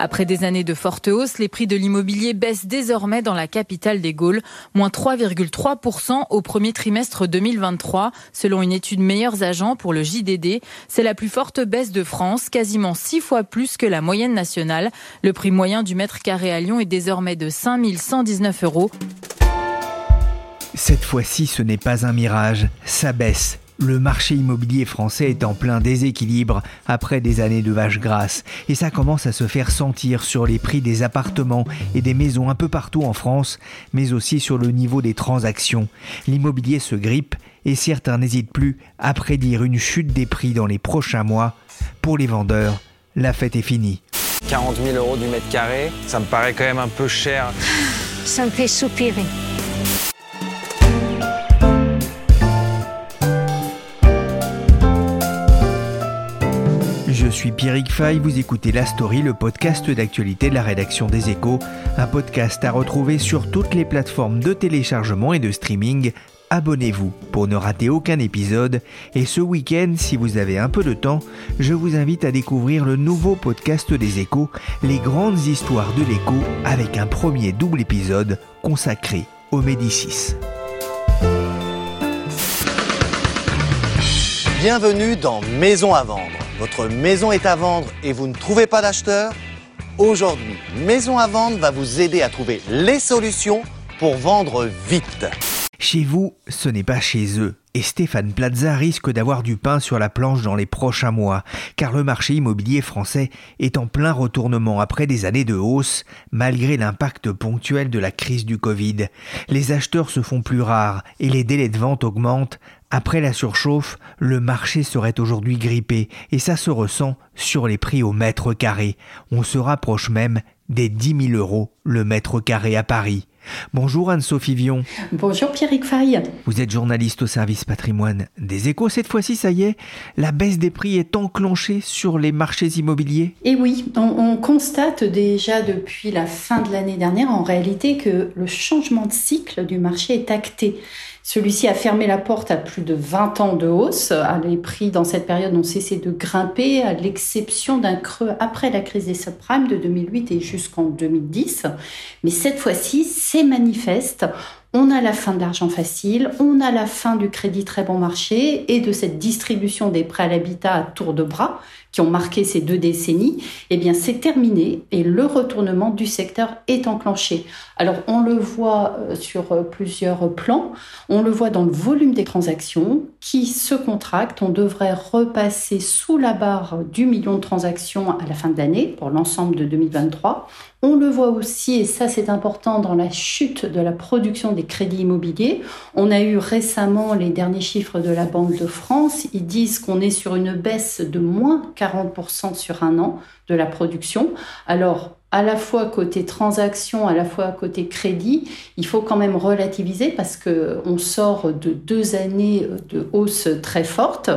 Après des années de forte hausse, les prix de l'immobilier baissent désormais dans la capitale des Gaules, moins 3,3% au premier trimestre 2023, selon une étude Meilleurs Agents pour le JDD. C'est la plus forte baisse de France, quasiment six fois plus que la moyenne nationale. Le prix moyen du mètre carré à Lyon est désormais de 5119 euros. Cette fois-ci, ce n'est pas un mirage, ça baisse. Le marché immobilier français est en plein déséquilibre après des années de vaches grasses et ça commence à se faire sentir sur les prix des appartements et des maisons un peu partout en France, mais aussi sur le niveau des transactions. L'immobilier se grippe et certains n'hésitent plus à prédire une chute des prix dans les prochains mois. Pour les vendeurs, la fête est finie. 40 000 euros du mètre carré, ça me paraît quand même un peu cher. Ça me fait soupirer. Je suis Pierrick Fay, vous écoutez La Story, le podcast d'actualité de la rédaction des Échos, un podcast à retrouver sur toutes les plateformes de téléchargement et de streaming. Abonnez-vous pour ne rater aucun épisode et ce week-end, si vous avez un peu de temps, je vous invite à découvrir le nouveau podcast des Échos, les grandes histoires de l'écho, avec un premier double épisode consacré aux Médicis. Bienvenue dans Maison à vendre. Votre maison est à vendre et vous ne trouvez pas d'acheteur? Aujourd'hui, Maison à vendre va vous aider à trouver les solutions pour vendre vite. Chez vous, ce n'est pas chez eux. Et Stéphane Plaza risque d'avoir du pain sur la planche dans les prochains mois, car le marché immobilier français est en plein retournement après des années de hausse, malgré l'impact ponctuel de la crise du Covid. Les acheteurs se font plus rares et les délais de vente augmentent. Après la surchauffe, le marché serait aujourd'hui grippé et ça se ressent sur les prix au mètre carré. On se rapproche même des 10 000 euros le mètre carré à Paris. Bonjour Anne-Sophie Vion. Bonjour Pierrick Fay. Vous êtes journaliste au service patrimoine des échos. Cette fois-ci, ça y est, la baisse des prix est enclenchée sur les marchés immobiliers Et oui, on, on constate déjà depuis la fin de l'année dernière en réalité que le changement de cycle du marché est acté. Celui-ci a fermé la porte à plus de 20 ans de hausse. Les prix dans cette période ont cessé de grimper, à l'exception d'un creux après la crise des subprimes de 2008 et jusqu'en 2010. Mais cette fois-ci, c'est manifeste. On a la fin de l'argent facile, on a la fin du crédit très bon marché et de cette distribution des prêts à l'habitat à tour de bras qui ont marqué ces deux décennies, eh bien c'est terminé et le retournement du secteur est enclenché. Alors on le voit euh, sur euh, plusieurs plans, on le voit dans le volume des transactions qui se contractent, on devrait repasser sous la barre du million de transactions à la fin de l'année pour l'ensemble de 2023. On le voit aussi, et ça c'est important, dans la chute de la production des crédits immobiliers. On a eu récemment les derniers chiffres de la Banque de France. Ils disent qu'on est sur une baisse de moins 40% sur un an de la production. Alors, à la fois côté transaction, à la fois côté crédit, il faut quand même relativiser parce que on sort de deux années de hausse très forte.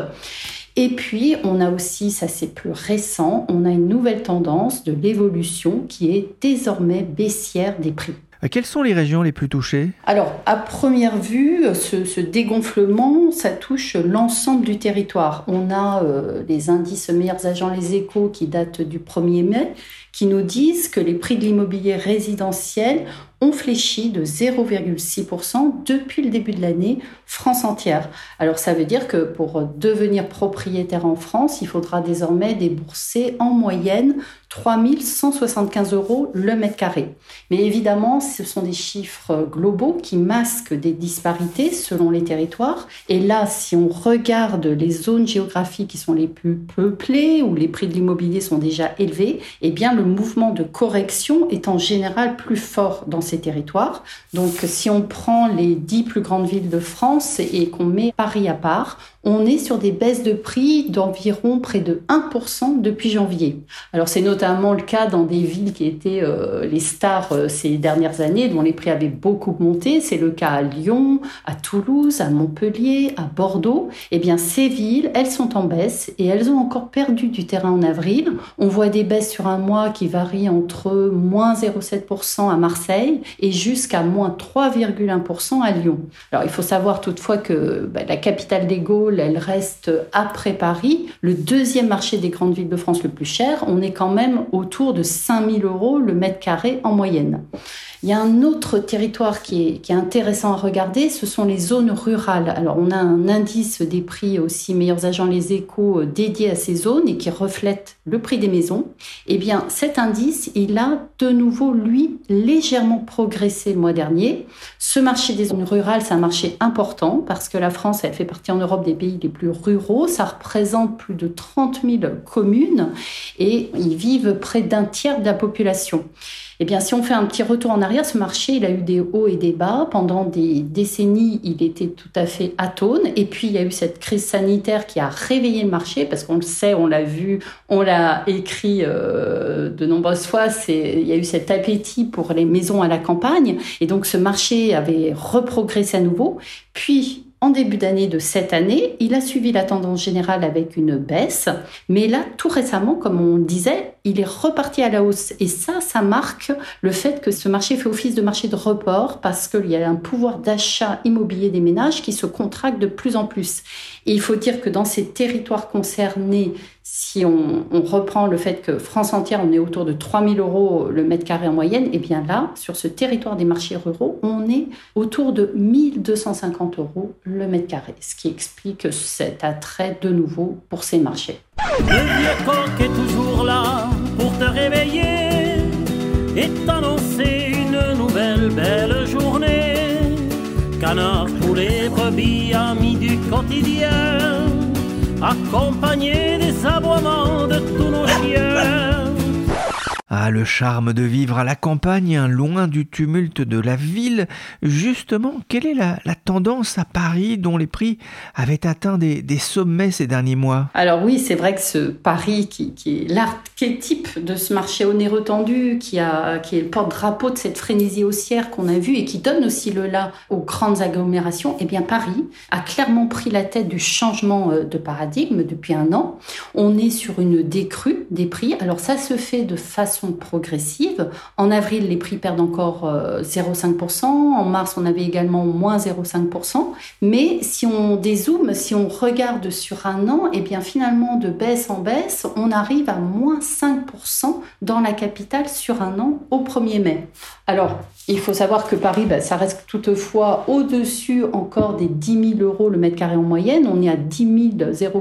Et puis, on a aussi, ça c'est plus récent, on a une nouvelle tendance de l'évolution qui est désormais baissière des prix. Euh, quelles sont les régions les plus touchées? Alors, à première vue, ce, ce dégonflement, ça touche l'ensemble du territoire. On a euh, les indices meilleurs agents, les échos, qui datent du 1er mai, qui nous disent que les prix de l'immobilier résidentiel ont fléchi de 0,6% depuis le début de l'année, France entière. Alors ça veut dire que pour devenir propriétaire en France, il faudra désormais débourser en moyenne 3175 euros le mètre carré. Mais évidemment, ce sont des chiffres globaux qui masquent des disparités selon les territoires. Et là, si on regarde les zones géographiques qui sont les plus peuplées, où les prix de l'immobilier sont déjà élevés, eh bien mouvement de correction est en général plus fort dans ces territoires. Donc si on prend les dix plus grandes villes de France et qu'on met Paris à part, on est sur des baisses de prix d'environ près de 1% depuis janvier. Alors c'est notamment le cas dans des villes qui étaient euh, les stars euh, ces dernières années, dont les prix avaient beaucoup monté. C'est le cas à Lyon, à Toulouse, à Montpellier, à Bordeaux. Eh bien ces villes, elles sont en baisse et elles ont encore perdu du terrain en avril. On voit des baisses sur un mois qui varient entre moins 0,7% à Marseille et jusqu'à moins 3,1% à Lyon. Alors il faut savoir toutefois que bah, la capitale des Gaules elle reste après Paris le deuxième marché des grandes villes de France le plus cher. On est quand même autour de 5000 euros le mètre carré en moyenne. Il y a un autre territoire qui est, qui est, intéressant à regarder, ce sont les zones rurales. Alors on a un indice des prix aussi, meilleurs agents les échos, euh, dédié à ces zones et qui reflète le prix des maisons. Eh bien cet indice, il a de nouveau, lui, légèrement progressé le mois dernier. Ce marché des zones rurales, c'est un marché important parce que la France, elle fait partie en Europe des pays les plus ruraux. Ça représente plus de 30 000 communes et ils vivent près d'un tiers de la population. Eh bien, si on fait un petit retour en arrière, ce marché, il a eu des hauts et des bas. Pendant des décennies, il était tout à fait atone. Et puis, il y a eu cette crise sanitaire qui a réveillé le marché, parce qu'on le sait, on l'a vu, on l'a écrit euh, de nombreuses fois. Il y a eu cet appétit pour les maisons à la campagne. Et donc, ce marché avait reprogressé à nouveau. Puis, en début d'année de cette année, il a suivi la tendance générale avec une baisse, mais là, tout récemment, comme on disait, il est reparti à la hausse. Et ça, ça marque le fait que ce marché fait office de marché de report parce qu'il y a un pouvoir d'achat immobilier des ménages qui se contracte de plus en plus. Et il faut dire que dans ces territoires concernés, si on, reprend le fait que France entière, on est autour de 3000 euros le mètre carré en moyenne, et eh bien là, sur ce territoire des marchés ruraux, on est autour de 1250 euros le mètre carré, ce qui explique cet attrait de nouveau pour ces marchés. Le pour te brebis, amis du quotidien accompagné des aboiements de tous nos chiens. Ah, le charme de vivre à la campagne, loin du tumulte de la ville. Justement, quelle est la, tendance à Paris dont les prix avaient atteint des, sommets ces derniers mois? Alors oui, c'est vrai que ce Paris qui, est l'archétype de ce marché onéreux tendu, qui, qui est le porte-drapeau de cette frénésie haussière qu'on a vue et qui donne aussi le là aux grandes agglomérations, eh bien Paris a clairement pris la tête du changement euh, de paradigme depuis un an. On est sur une décrue des prix. Alors ça se fait de façon progressive. En avril, les prix perdent encore 0,5%. Euh, en mars, on avait également moins 0,5%. Mais si on dézoome, si on regarde sur un an, et eh bien finalement, de baisse en baisse, on arrive à moins 5% dans la capitale sur un an au 1er mai. Alors, il faut savoir que Paris, bah, ça reste toutefois au-dessus encore des 10 000 euros le mètre carré en moyenne. On est à 10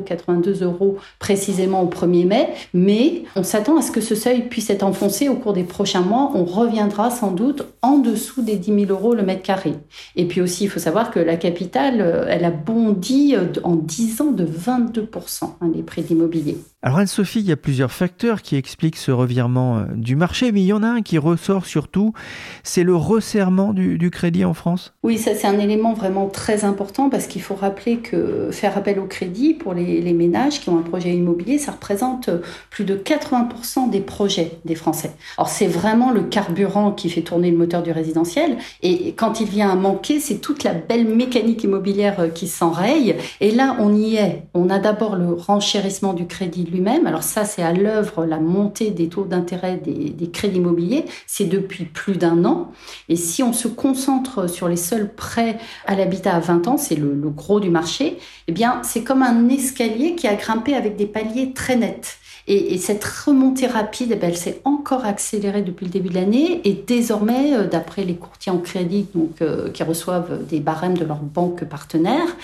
082 euros précisément au 1er mai, mais on s'attend à ce que ce seuil puisse être enfoncé au cours des prochains mois. On reviendra sans doute en dessous des 10 000 euros le mètre carré. Et puis aussi, il faut savoir que la capitale, euh, elle a bondi euh, en 10 ans de 22% hein, les prix d'immobilier. Alors Anne-Sophie, il y a plusieurs facteurs qui expliquent ce revirement euh, du marché, mais il y en a un qui ressort surtout, c'est le resserrement du, crédit en France. Oui, ça c'est un élément vraiment très important parce qu'il faut rappeler que faire appel au crédit pour les, ménages qui ont un projet immobilier, ça représente plus de 80% des projets des Français. Alors c'est vraiment le carburant qui fait tourner le moteur du résidentiel et quand il vient à manquer, c'est toute la belle mécanique immobilière euh, qui s'enraye et là on y est. On a d'abord le renchérissement du crédit lui-même. Alors ça, c'est à l'œuvre la montée des taux d'intérêt des, crédits immobiliers. C'est depuis plus d'un an. Et si on se concentre sur les seuls prêts à l'habitat à 20 ans, c'est le, gros du marché, eh bien, c'est comme un escalier qui a grimpé avec des paliers très nets. Et, cette remontée rapide, eh ben, elle s'est encore accélérée depuis le début de l'année. Et désormais, euh, d'après les courtiers en crédit donc, euh, qui reçoivent des barèmes de leurs banques partenaires,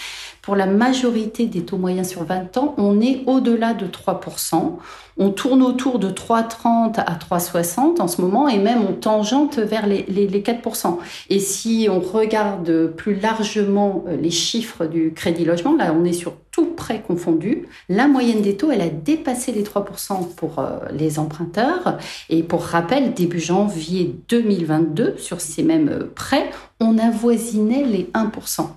pour la majorité des taux moyens sur 20 ans, on est au-delà de 3%. On tourne autour de 3,30 à 3,60 en ce moment et même on tangente vers les, 4%. Et si on regarde plus largement euh, les chiffres du crédit logement, là on est sur tout prêt confondu, la moyenne des taux, elle a dépassé les 3% pour euh, les emprunteurs. Et pour rappel, début janvier 2022, sur ces mêmes euh, prêts, on avoisinait les 1%.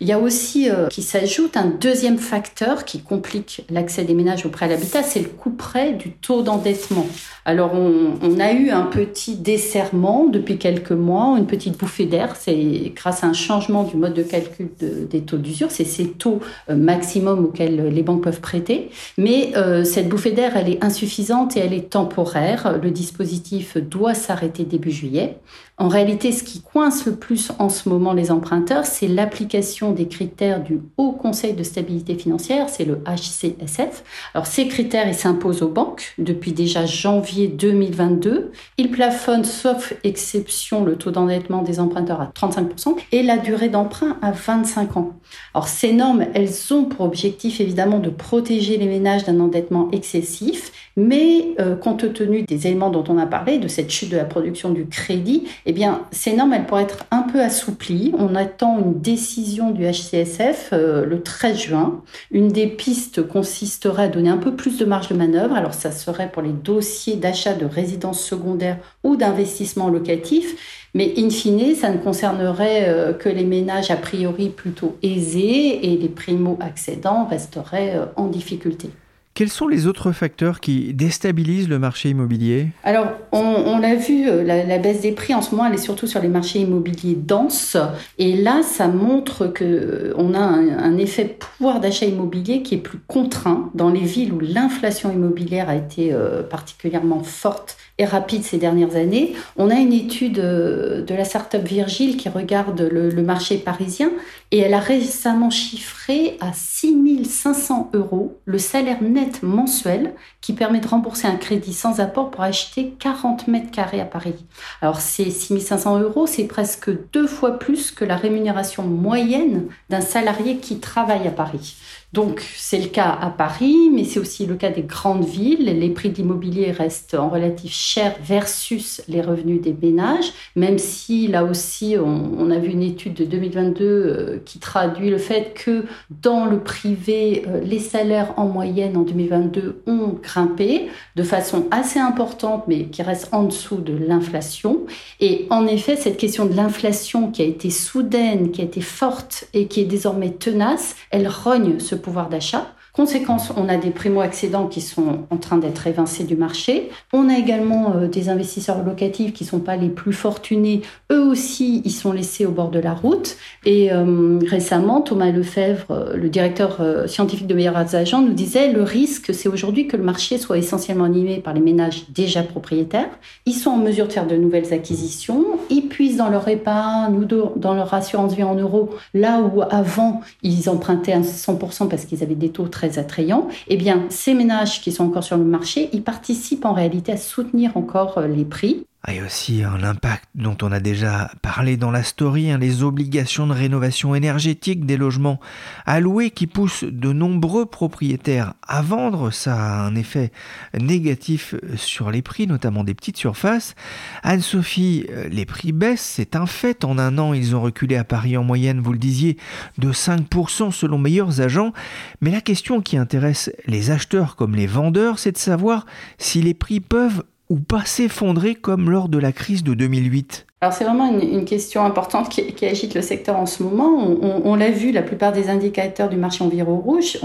Il y a aussi euh, qui s'ajoute un deuxième facteur qui complique l'accès des ménages au prêt à l'habitat, c'est le près du taux d'endettement. Alors on, a eu un petit desserrement depuis quelques mois, une petite bouffée d'air, c'est grâce à un changement du mode de calcul de, des taux d'usure, c'est ces taux euh, maximum auxquels les banques peuvent prêter, mais euh, cette bouffée d'air, elle est insuffisante et elle est temporaire. Le dispositif doit s'arrêter début juillet. En réalité, ce qui coince le plus en ce moment les emprunteurs, c'est l'application des critères du Haut Conseil de stabilité financière, c'est le HCSF. Alors ces critères, ils s'imposent aux banques depuis déjà janvier 2022. Ils plafonnent, sauf exception, le taux d'endettement des emprunteurs à 35% et la durée d'emprunt à 25 ans. Alors ces normes, elles ont pour objectif évidemment de protéger les ménages d'un endettement excessif, mais euh, compte tenu des éléments dont on a parlé, de cette chute de la production du crédit, eh bien, ces normes, elles pourraient être un peu assouplies. On attend une décision du HCSF euh, le 13 juin. Une des pistes consisterait à donner un peu plus de marge de manœuvre. Alors, ça serait pour les dossiers d'achat de résidences secondaires ou d'investissement locatif. Mais in fine, ça ne concernerait euh, que les ménages a priori plutôt aisés et les primo-accédants resteraient euh, en difficulté. Quels sont les autres facteurs qui déstabilisent le marché immobilier? Alors, on, l'a vu, euh, la, baisse des prix en ce moment, elle est surtout sur les marchés immobiliers denses. Et là, ça montre que euh, on a un, effet pouvoir d'achat immobilier qui est plus contraint dans les villes où l'inflation immobilière a été euh, particulièrement forte et rapide ces dernières années. On a une étude de la start-up Virgile qui regarde le, le marché parisien et elle a récemment chiffré à 6500 euros le salaire net mensuel qui permet de rembourser un crédit sans apport pour acheter 40 mètres carrés à Paris. Alors ces 6500 euros, c'est presque deux fois plus que la rémunération moyenne d'un salarié qui travaille à Paris. Donc c'est le cas à Paris, mais c'est aussi le cas des grandes villes. Les prix de l'immobilier restent en relatif cher versus les revenus des ménages, même si là aussi on, a vu une étude de 2022 euh, qui traduit le fait que dans le privé, euh, les salaires en moyenne en 2022 ont grimpé de façon assez importante, mais qui reste en dessous de l'inflation. Et en effet, cette question de l'inflation qui a été soudaine, qui a été forte et qui est désormais tenace, elle rogne ce pouvoir d'achat. Conséquence, on a des primo-accédants qui sont en train d'être évincés du marché. On a également euh, des investisseurs locatifs qui ne sont pas les plus fortunés. Eux aussi, ils sont laissés au bord de la route. Et euh, récemment, Thomas Lefebvre, euh, le directeur scientifique de Meilleurs Agents, nous disait le risque, c'est aujourd'hui que le marché soit essentiellement animé par les ménages déjà propriétaires. Ils sont en mesure de faire de nouvelles acquisitions. Ils puissent dans leur épargne ou dans leur assurance vie en euros, là où avant, ils empruntaient à 100% parce qu'ils avaient des taux très très attrayant, eh bien, ces ménages qui sont encore sur le marché, ils participent en réalité à soutenir encore euh, les prix. Et aussi un impact dont on a déjà parlé dans la story, hein, les obligations de rénovation énergétique des logements alloués qui poussent de nombreux propriétaires à vendre. Ça a un effet négatif sur les prix, notamment des petites surfaces. Anne-Sophie, les prix baissent, c'est un fait. En un an, ils ont reculé à Paris en moyenne, vous le disiez, de 5% selon meilleurs agents. Mais la question qui intéresse les acheteurs comme les vendeurs, c'est de savoir si les prix peuvent ou pas s'effondrer comme lors de la crise de 2008 alors c'est vraiment une, question importante qui, agite le secteur en ce moment. On, l'a vu, la plupart des indicateurs du marché environ rouge,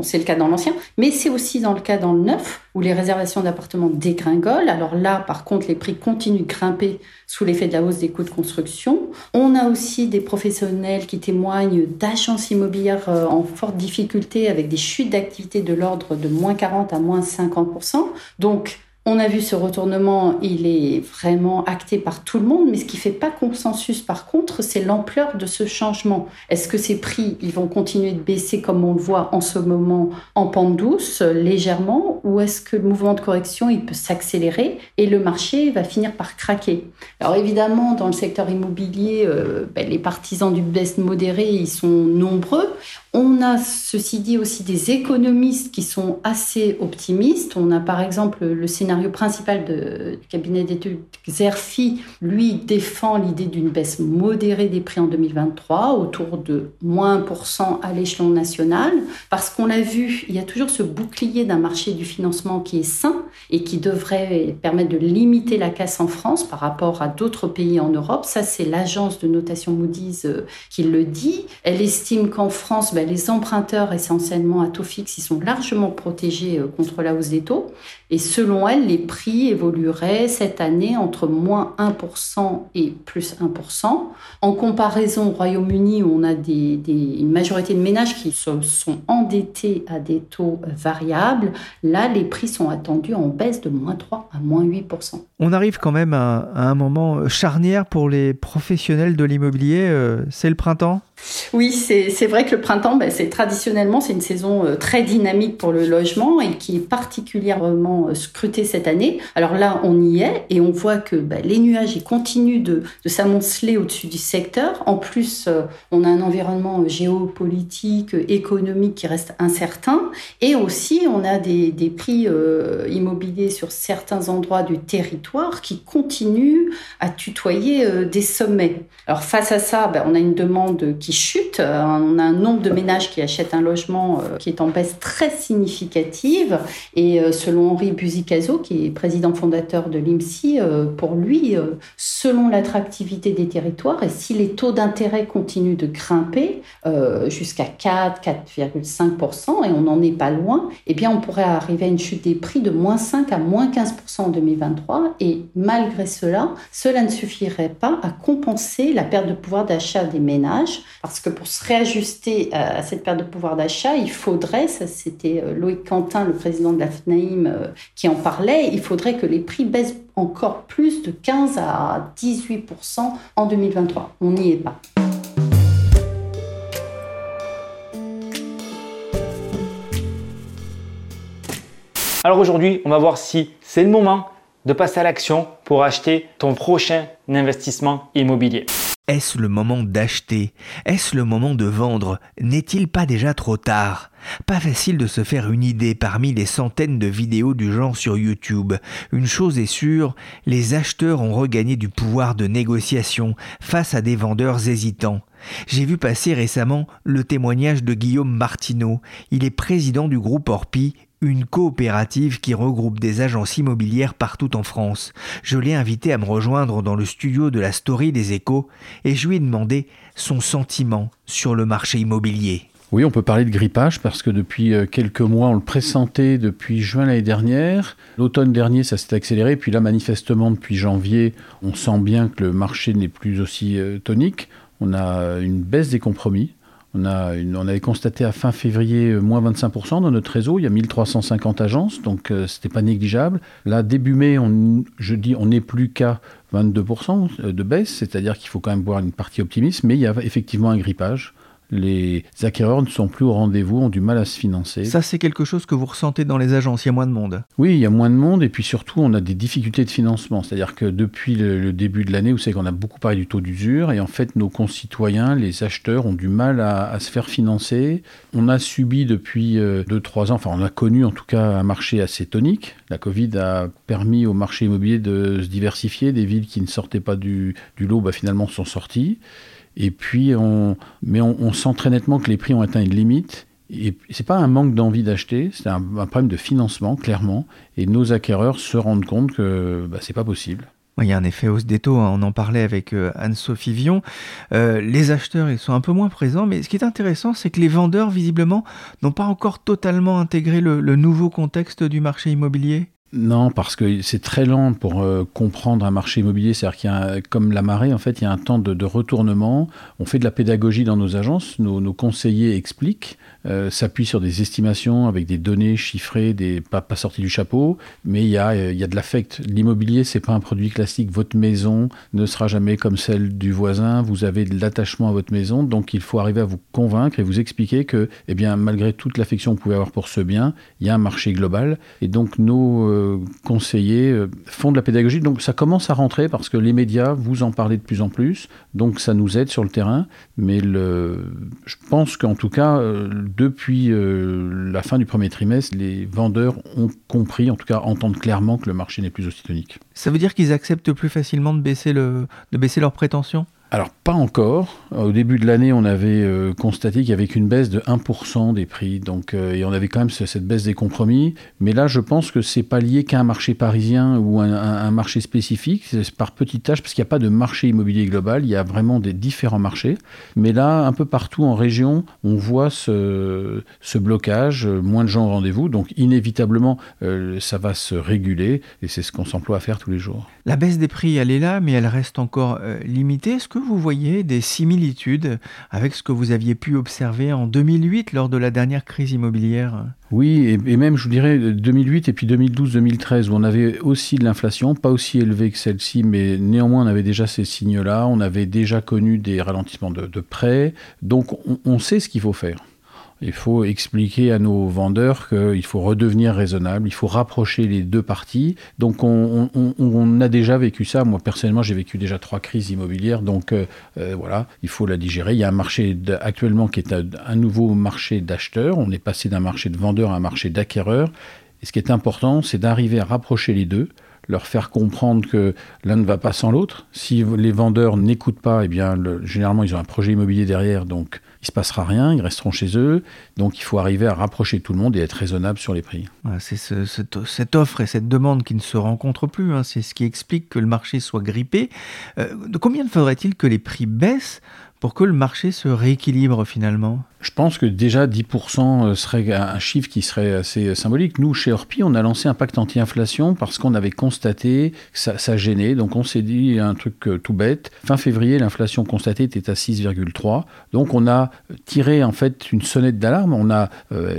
c'est le cas dans l'ancien, mais c'est aussi dans le cas dans le neuf, où les réservations d'appartements dégringolent. Alors là, par contre, les prix continuent de grimper sous l'effet de la hausse des coûts de construction. On a aussi des professionnels qui témoignent d'agences immobilières euh, en forte difficulté avec des chutes d'activité de l'ordre de moins 40 à moins 50%. Donc on a vu ce retournement, il est vraiment acté par tout le monde, mais ce qui fait pas consensus par contre, c'est l'ampleur de ce changement. Est-ce que ces prix, ils vont continuer de baisser comme on le voit en ce moment en pente douce, légèrement, ou est-ce que le mouvement de correction, il peut s'accélérer et le marché va finir par craquer? Alors évidemment, dans le secteur immobilier, euh, ben, les partisans du baisse modéré, ils sont nombreux. On a, ceci dit, aussi des économistes qui sont assez optimistes. On a par exemple le scénario principal du cabinet d'études Xerfi, lui défend l'idée d'une baisse modérée des prix en 2023, autour de moins 1% à l'échelon national, parce qu'on l'a vu, il y a toujours ce bouclier d'un marché du financement qui est sain et qui devrait permettre de limiter la casse en France par rapport à d'autres pays en Europe. Ça, c'est l'agence de notation Moody's euh, qui le dit. Elle estime qu'en France, ben, les emprunteurs essentiellement à taux fixe, ils sont largement protégés euh, contre la hausse des taux. Et selon elle, les prix évolueraient cette année entre moins 1% et plus 1%. En comparaison au Royaume-Uni, où on a des, une majorité de ménages qui se sont endettés à des taux variables, là, les prix sont attendus en baisse de moins 3 à moins 8%. On arrive quand même à, un moment charnière pour les professionnels de l'immobilier. Euh, c'est le printemps? Oui, c'est vrai que le printemps, ben, c'est traditionnellement c'est une saison euh, très dynamique pour le logement et qui est particulièrement euh, scrutée cette année. Alors là, on y est et on voit que ben, les nuages ils continuent de, de s'amonceler au-dessus du secteur. En plus, euh, on a un environnement géopolitique, économique qui reste incertain et aussi on a des, des prix immobiliers sur certains endroits du territoire qui continuent à tutoyer des sommets. Alors face à ça, ben, on a une demande qui chute. Euh, on a un nombre de ménages qui achètent un logement euh, qui est en baisse très significative. Et euh, selon Henri Buzicazo, qui est président fondateur de l'IMSI, pour lui, selon l'attractivité des territoires et si les taux d'intérêt continuent de grimper jusqu'à 4, 4,5%, et on n'en est pas loin, eh bien on pourrait arriver à une chute des prix de moins 5 à moins 15% en 2023. Et malgré cela, cela ne suffirait pas à compenser la perte de pouvoir d'achat des ménages parce que pour se réajuster à cette perte de pouvoir d'achat, il faudrait, ça c'était euh, Loïc Quentin, le président de la FNAIM, euh, qui en parlait, il faudrait que les prix baissent encore plus de 15 à 18% en 2023. On n'y est pas. Alors aujourd'hui, on va voir si c'est le moment de passer à l'action pour acheter ton prochain investissement immobilier. Est-ce le moment d'acheter? Est-ce le moment de vendre? N'est-il pas déjà trop tard? Pas facile de se faire une idée parmi les centaines de vidéos du genre sur YouTube. Une chose est sûre, les acheteurs ont regagné du pouvoir de négociation face à des vendeurs hésitants. J'ai vu passer récemment le témoignage de Guillaume Martineau. Il est président du groupe Orpi une coopérative qui regroupe des agences immobilières partout en France. Je l'ai invité à me rejoindre dans le studio de la Story des Échos et je lui ai demandé son sentiment sur le marché immobilier. Oui, on peut parler de grippage parce que depuis euh, quelques mois, on le pressentait depuis juin l'année dernière. L'automne dernier, ça s'est accéléré. Puis là, manifestement, depuis janvier, on sent bien que le marché n'est plus aussi euh, tonique. On a une baisse des compromis. On, a avait constaté à fin février euh, moins 25% dans notre réseau. Il y a 1350 agences, donc euh, ce n'était pas négligeable. Là, début mai, je dis, on n'est plus qu'à 22% euh, de baisse, c'est-à-dire qu'il faut quand même voir une partie optimiste, mais il y a effectivement un grippage les acquéreurs ne sont plus au rendez-vous, ont du mal à se financer. Ça, c'est quelque chose que vous ressentez dans les agences, il y a moins de monde Oui, il y a moins de monde et puis surtout, on a des difficultés de financement. C'est-à-dire que depuis le, début de l'année, vous savez qu'on a beaucoup parlé du taux d'usure et en fait, nos concitoyens, les acheteurs, ont du mal à, se faire financer. On a subi depuis 2-3 euh, ans, enfin, on a connu en tout cas un marché assez tonique. La Covid a permis au marché immobilier de se diversifier. Des villes qui ne sortaient pas du, du lot, bah, finalement, sont sorties. Et puis, on, mais on, sent très nettement que les prix ont atteint une limite. Et c'est pas un manque d'envie d'acheter, c'est un, problème de financement, clairement. Et nos acquéreurs se rendent compte que bah, c'est pas possible. Il y a un effet hausse des taux, hein. on en parlait avec euh, Anne-Sophie Vion. Euh, les acheteurs, ils sont un peu moins présents, mais ce qui est intéressant, c'est que les vendeurs, visiblement, n'ont pas encore totalement intégré le nouveau contexte du marché immobilier. Non, parce que c'est très lent pour euh, comprendre un marché immobilier. C'est-à-dire qu'il y a, comme la marée, en fait, il y a un temps de, retournement. On fait de la pédagogie dans nos agences. Nos, conseillers expliquent, euh, s'appuient sur des estimations avec des données chiffrées, des pas, sorties du chapeau. Mais il y a, il y a de l'affect. L'immobilier, c'est pas un produit classique. Votre maison ne sera jamais comme celle du voisin. Vous avez de l'attachement à votre maison. Donc, il faut arriver à vous convaincre et vous expliquer que, eh bien, malgré toute l'affection que vous pouvez avoir pour ce bien, il y a un marché global. Et donc, nos conseillers font de la pédagogie. Donc ça commence à rentrer parce que les médias, vous en parlez de plus en plus, donc ça nous aide sur le terrain. Mais le, je pense qu'en tout cas, depuis la fin du premier trimestre, les vendeurs ont compris, en tout cas entendent clairement que le marché n'est plus aussi tonique. Ça veut dire qu'ils acceptent plus facilement de baisser, le, de baisser leurs prétentions? Alors pas encore. Au début de l'année, on avait euh, constaté qu'il y avait qu'une baisse de 1% des prix, donc euh, et on avait quand même cette baisse des compromis. Mais là, je pense que c'est pas lié qu'à un marché parisien ou un, un marché spécifique, c'est par petites tâches parce qu'il n'y a pas de marché immobilier global. Il y a vraiment des différents marchés. Mais là, un peu partout en région, on voit ce, blocage, moins de gens au rendez-vous, donc inévitablement, euh, ça va se réguler et c'est ce qu'on s'emploie à faire tous les jours. La baisse des prix, elle est là, mais elle reste encore limitée. Est-ce que vous voyez des similitudes avec ce que vous aviez pu observer en 2008 lors de la dernière crise immobilière? Oui, et, même je vous dirais 2008 et puis 2012-2013 où on avait aussi de l'inflation, pas aussi élevée que celle-ci, mais néanmoins on avait déjà ces signes-là, on avait déjà connu des ralentissements de, prêts, donc on sait ce qu'il faut faire. Il faut expliquer à nos vendeurs qu'il faut redevenir raisonnable, il faut rapprocher les deux parties. Donc on, a déjà vécu ça. Moi personnellement, j'ai vécu déjà trois crises immobilières. Donc euh, euh, voilà, il faut la digérer. Il y a un marché actuellement qui est un, nouveau marché d'acheteurs. On est passé d'un marché de vendeurs à un marché d'acquéreurs. Et ce qui est important, c'est d'arriver à rapprocher les deux leur faire comprendre que l'un ne va pas sans l'autre. Si les vendeurs n'écoutent pas, eh bien, généralement, ils ont un projet immobilier derrière, donc il se passera rien, ils resteront chez eux. Donc il faut arriver à rapprocher tout le monde et être raisonnable sur les prix. c'est cette, offre et cette demande qui ne se rencontrent plus. Hein. C'est ce qui explique que le marché soit grippé. Euh, combien faudrait-il que les prix baissent pour que le marché se rééquilibre finalement? Je pense que déjà 10% euh, serait un chiffre qui serait assez euh, symbolique. Nous, chez Orpi, on a lancé un pacte anti-inflation parce qu'on avait constaté que ça, gênait. Donc on s'est dit un truc euh, tout bête. Fin février, l'inflation constatée était à 6,3. Donc on a tiré en fait une sonnette d'alarme. On a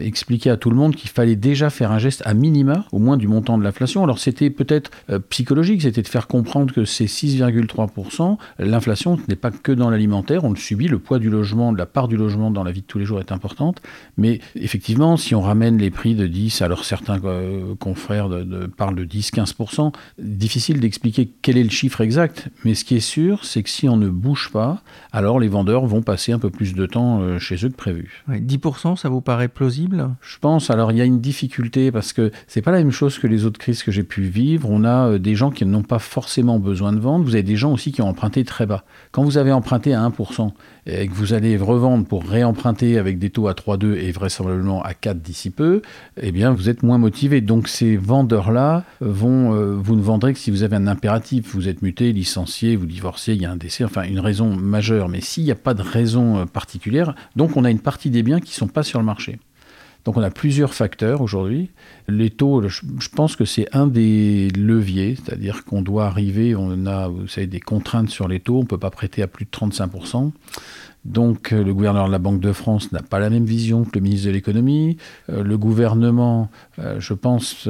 expliqué à tout le monde qu'il fallait déjà faire un geste à minima, au moins du montant de l'inflation. Alors c'était peut-être psychologique, c'était de faire comprendre que ces 6,3%, l'inflation n'est pas que dans l'alimentaire, on le subit, le poids du logement, de la part du logement dans la vie tous les jours est importante. Mais effectivement, si on ramène les prix de 10, alors certains euh, confrères de, parlent de 10-15%, difficile d'expliquer quel est le chiffre exact. Mais ce qui est sûr, c'est que si on ne bouge pas, alors les vendeurs vont passer un peu plus de temps euh, chez eux que prévu. 10%, ça vous paraît plausible? Je pense. Alors il y a une difficulté parce que c'est pas la même chose que les autres crises que j'ai pu vivre. On a euh, des gens qui n'ont pas forcément besoin de vendre. Vous avez des gens aussi qui ont emprunté très bas. Quand vous avez emprunté à 1%, et que vous allez revendre pour réemprunter avec des taux à 3,2 et vraisemblablement à 4 d'ici peu, eh bien vous êtes moins motivé. Donc ces vendeurs-là vont, euh, vous ne vendrez que si vous avez un impératif, vous êtes muté, licencié, vous divorcez, il y a un décès, enfin une raison majeure. Mais s'il n'y a pas de raison euh, particulière, donc on a une partie des biens qui ne sont pas sur le marché. Donc on a plusieurs facteurs aujourd'hui. Les taux, je pense que c'est un des leviers, c'est-à-dire qu'on doit arriver, on a des contraintes sur les taux, on ne peut pas prêter à plus de 35%. Donc euh, le gouverneur de la Banque de France n'a pas la même vision que le ministre de l'économie. Euh, le gouvernement, euh, je pense,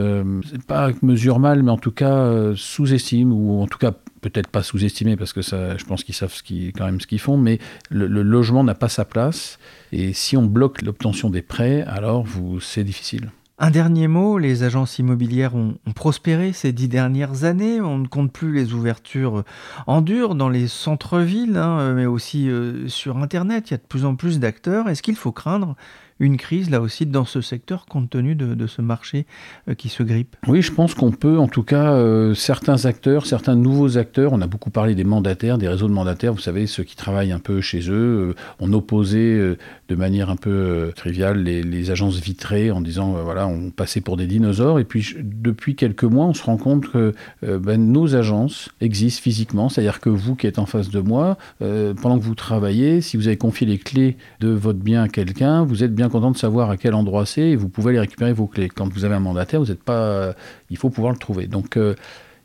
pas mesure mal, mais en tout cas sous-estime, ou en tout cas peut-être pas sous-estimé parce que ça, je pense qu'ils savent quand même ce qu'ils font, mais le, logement n'a pas sa place. Et si on bloque l'obtention des prêts, alors c'est difficile. Un dernier mot, les agences immobilières ont, prospéré ces dix dernières années. On ne compte plus les ouvertures en dur dans les centres-villes, hein, mais aussi euh, sur Internet. Il y a de plus en plus d'acteurs. Est-ce qu'il faut craindre une crise là aussi dans ce secteur compte tenu de, ce marché euh, qui se grippe? Oui, je pense qu'on peut, en tout cas, euh, certains acteurs, certains nouveaux acteurs, on a beaucoup parlé des mandataires, des réseaux de mandataires, vous savez, ceux qui travaillent un peu chez eux, on opposait de manière un peu triviale les, agences vitrées en disant, voilà, on passait pour des dinosaures. Et puis, depuis quelques mois, on se rend compte que ben, nos agences existent physiquement, c'est-à-dire que vous qui êtes en face de moi, pendant que vous travaillez, si vous avez confié les clés de votre bien à quelqu'un, vous êtes bien content de savoir à quel endroit c'est vous pouvez aller récupérer vos clés. Quand vous avez un mandataire, vous n'êtes pas, il faut pouvoir le trouver. Donc euh,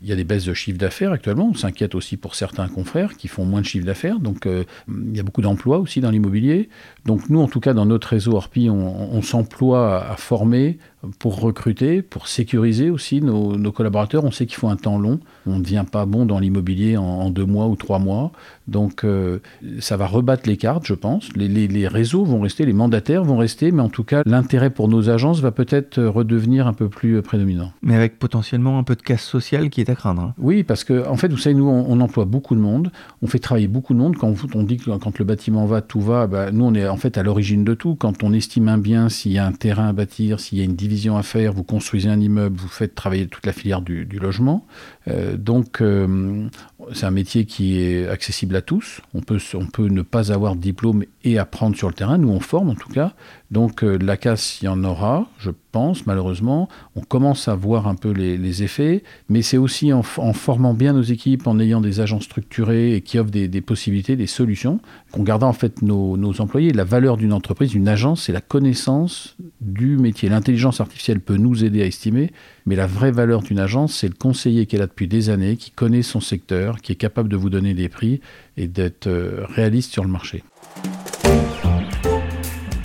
Il y a des baisses de chiffre d'affaires actuellement. On s'inquiète aussi pour certains confrères qui font moins de chiffre d'affaires. Donc, euh, il y a beaucoup d'emplois aussi dans l'immobilier. Donc, nous, en tout cas, dans notre réseau Orpi, on, s'emploie à former, pour recruter, pour sécuriser aussi nos, collaborateurs. On sait qu'il faut un temps long. On ne devient pas bon dans l'immobilier en, deux mois ou trois mois. Donc euh, ça va rebattre les cartes, je pense. Les, réseaux vont rester, les mandataires vont rester, mais en tout cas, l'intérêt pour nos agences va peut-être redevenir un peu plus prédominant. Mais avec potentiellement un peu de casse sociale qui est Hein. Oui, parce que en fait, vous savez, nous, on, emploie beaucoup de monde. On fait travailler beaucoup de monde. Quand on dit que quand le bâtiment va, tout va, bah, nous, on est en fait à l'origine de tout. Quand on estime un bien, s'il y a un terrain à bâtir, s'il y a une division à faire, vous construisez un immeuble, vous faites travailler toute la filière du, logement. Euh, donc, euh, c'est un métier qui est accessible à tous. On peut, on peut ne pas avoir de diplôme et apprendre sur le terrain. Nous, on forme en tout cas. Donc euh, la casse, il y en aura, je pense, malheureusement. On commence à voir un peu les, effets, mais c'est aussi en, formant bien nos équipes, en ayant des agents structurés et qui offrent des, possibilités, des solutions, qu'on gardera en fait nos, nos employés. La valeur d'une entreprise, d'une agence, c'est la connaissance du métier. L'intelligence artificielle peut nous aider à estimer, mais la vraie valeur d'une agence, c'est le conseiller est là depuis des années, qui connaît son secteur, qui est capable de vous donner des prix et d'être euh, réaliste sur le marché.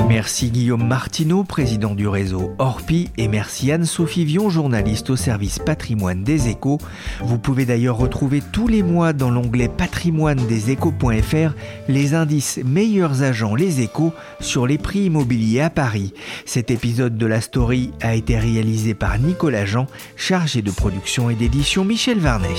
Merci Guillaume Martineau, président du réseau Orpi, et merci Anne-Sophie Vion, journaliste au service patrimoine des échos. Vous pouvez d'ailleurs retrouver tous les mois dans l'onglet patrimoine des échos.fr les indices meilleurs agents les échos sur les prix immobiliers à Paris. Cet épisode de la story a été réalisé par Nicolas Jean, chargé de production et d'édition Michel Varnet.